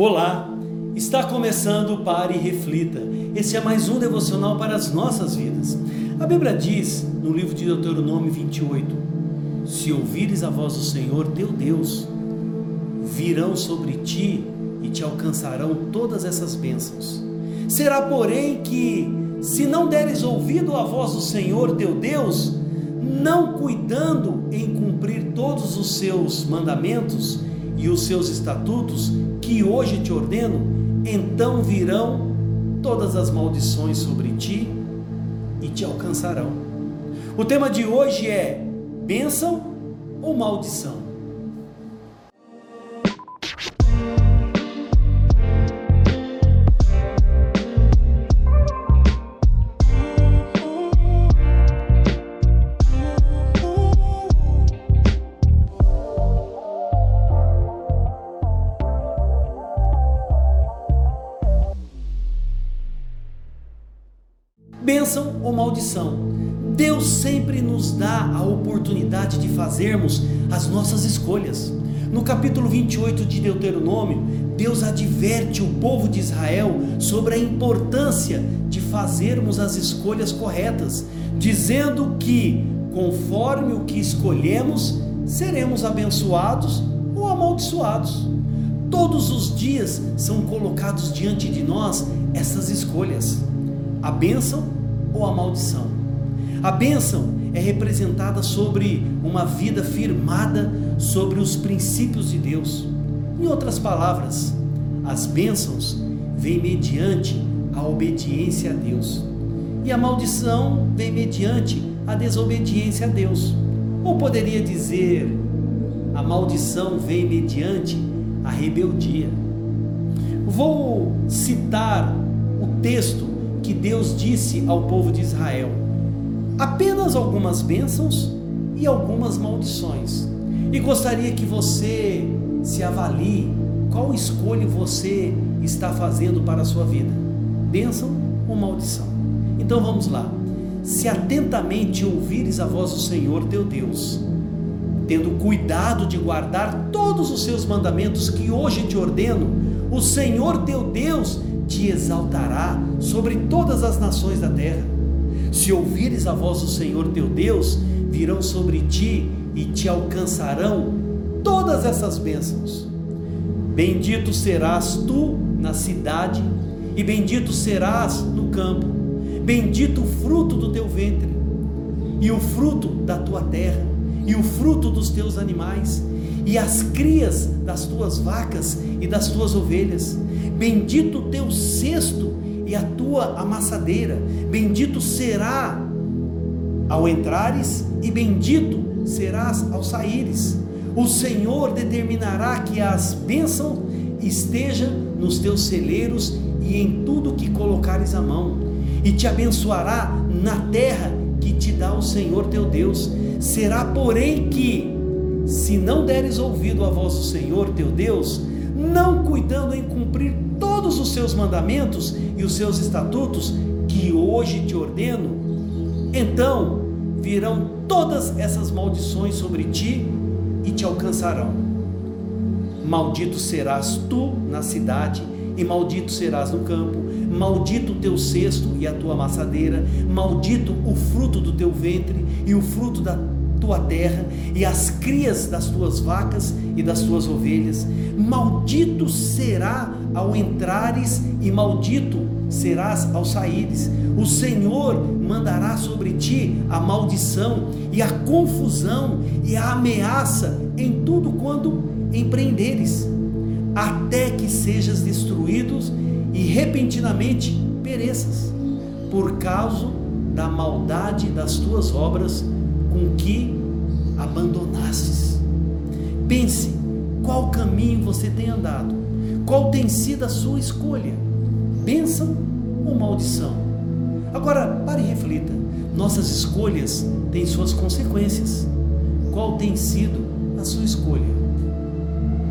Olá, está começando o Pare e Reflita. Esse é mais um devocional para as nossas vidas. A Bíblia diz no livro de Deuteronômio 28: Se ouvires a voz do Senhor teu Deus, virão sobre ti e te alcançarão todas essas bênçãos. Será, porém, que se não deres ouvido à voz do Senhor teu Deus, não cuidando em cumprir todos os seus mandamentos e os seus estatutos, que hoje te ordeno, então virão todas as maldições sobre ti e te alcançarão. O tema de hoje é bênção ou maldição? Bênção ou maldição. Deus sempre nos dá a oportunidade de fazermos as nossas escolhas. No capítulo 28 de Deuteronômio, Deus adverte o povo de Israel sobre a importância de fazermos as escolhas corretas, dizendo que, conforme o que escolhemos, seremos abençoados ou amaldiçoados. Todos os dias são colocados diante de nós essas escolhas: a bênção ou a maldição. A bênção é representada sobre uma vida firmada sobre os princípios de Deus. Em outras palavras, as bênçãos vêm mediante a obediência a Deus. E a maldição vem mediante a desobediência a Deus. Ou poderia dizer, a maldição vem mediante a rebeldia. Vou citar o texto que Deus disse ao povo de Israel: apenas algumas bênçãos e algumas maldições. E gostaria que você se avalie qual escolha você está fazendo para a sua vida: bênção ou maldição? Então vamos lá. Se atentamente ouvires a voz do Senhor teu Deus, tendo cuidado de guardar todos os seus mandamentos que hoje te ordeno, o Senhor teu Deus te exaltará sobre todas as nações da terra. Se ouvires a voz do Senhor teu Deus, virão sobre ti e te alcançarão todas essas bênçãos. Bendito serás tu na cidade, e bendito serás no campo. Bendito o fruto do teu ventre, e o fruto da tua terra, e o fruto dos teus animais, e as crias das tuas vacas e das tuas ovelhas Bendito o teu cesto e a tua amassadeira. Bendito será ao entrares e bendito serás ao saíres. O Senhor determinará que as bênçãos estejam nos teus celeiros e em tudo que colocares a mão, e te abençoará na terra que te dá o Senhor teu Deus. Será, porém, que, se não deres ouvido à voz do Senhor teu Deus, não cuidando em cumprir todos os seus mandamentos e os seus estatutos que hoje te ordeno, então virão todas essas maldições sobre ti e te alcançarão. Maldito serás tu na cidade, e maldito serás no campo, maldito o teu cesto e a tua amassadeira, maldito o fruto do teu ventre e o fruto da tua terra e as crias das tuas vacas e das tuas ovelhas. Maldito será ao entrares e maldito serás ao saíres. O Senhor mandará sobre ti a maldição e a confusão e a ameaça em tudo quando empreenderes, até que sejas destruídos e repentinamente pereças, por causa da maldade das tuas obras com que abandonastes. Pense qual caminho você tem andado, qual tem sido a sua escolha, bênção ou maldição. Agora, pare e reflita: nossas escolhas têm suas consequências. Qual tem sido a sua escolha?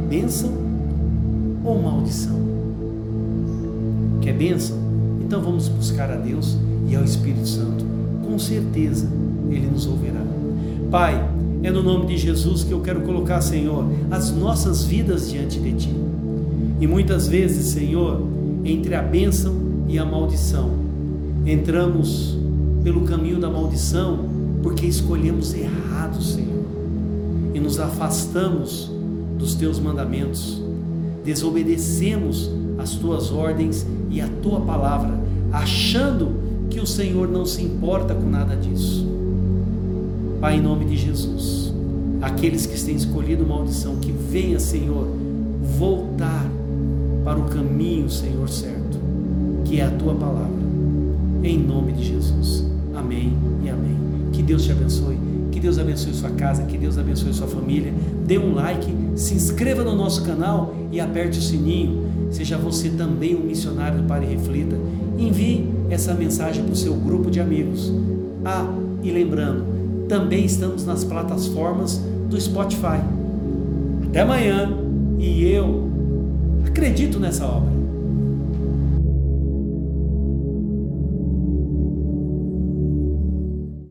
Bênção ou maldição? Quer bênção? Então vamos buscar a Deus e ao Espírito Santo. Com certeza Ele nos ouvirá. Pai, é no nome de Jesus que eu quero colocar, Senhor, as nossas vidas diante de Ti. E muitas vezes, Senhor, entre a bênção e a maldição, entramos pelo caminho da maldição porque escolhemos errado, Senhor, e nos afastamos dos teus mandamentos, desobedecemos as tuas ordens e a tua palavra, achando que o Senhor não se importa com nada disso. Pai, em nome de Jesus, aqueles que têm escolhido maldição, que venha, Senhor, voltar para o caminho, Senhor, certo, que é a tua palavra. Em nome de Jesus. Amém e amém. Que Deus te abençoe. Que Deus abençoe sua casa, que Deus abençoe sua família. Dê um like, se inscreva no nosso canal e aperte o sininho. Seja você também um missionário do Pare e Reflita. Envie essa mensagem para o seu grupo de amigos. Ah, e lembrando, também estamos nas plataformas do Spotify. Até amanhã e eu acredito nessa obra.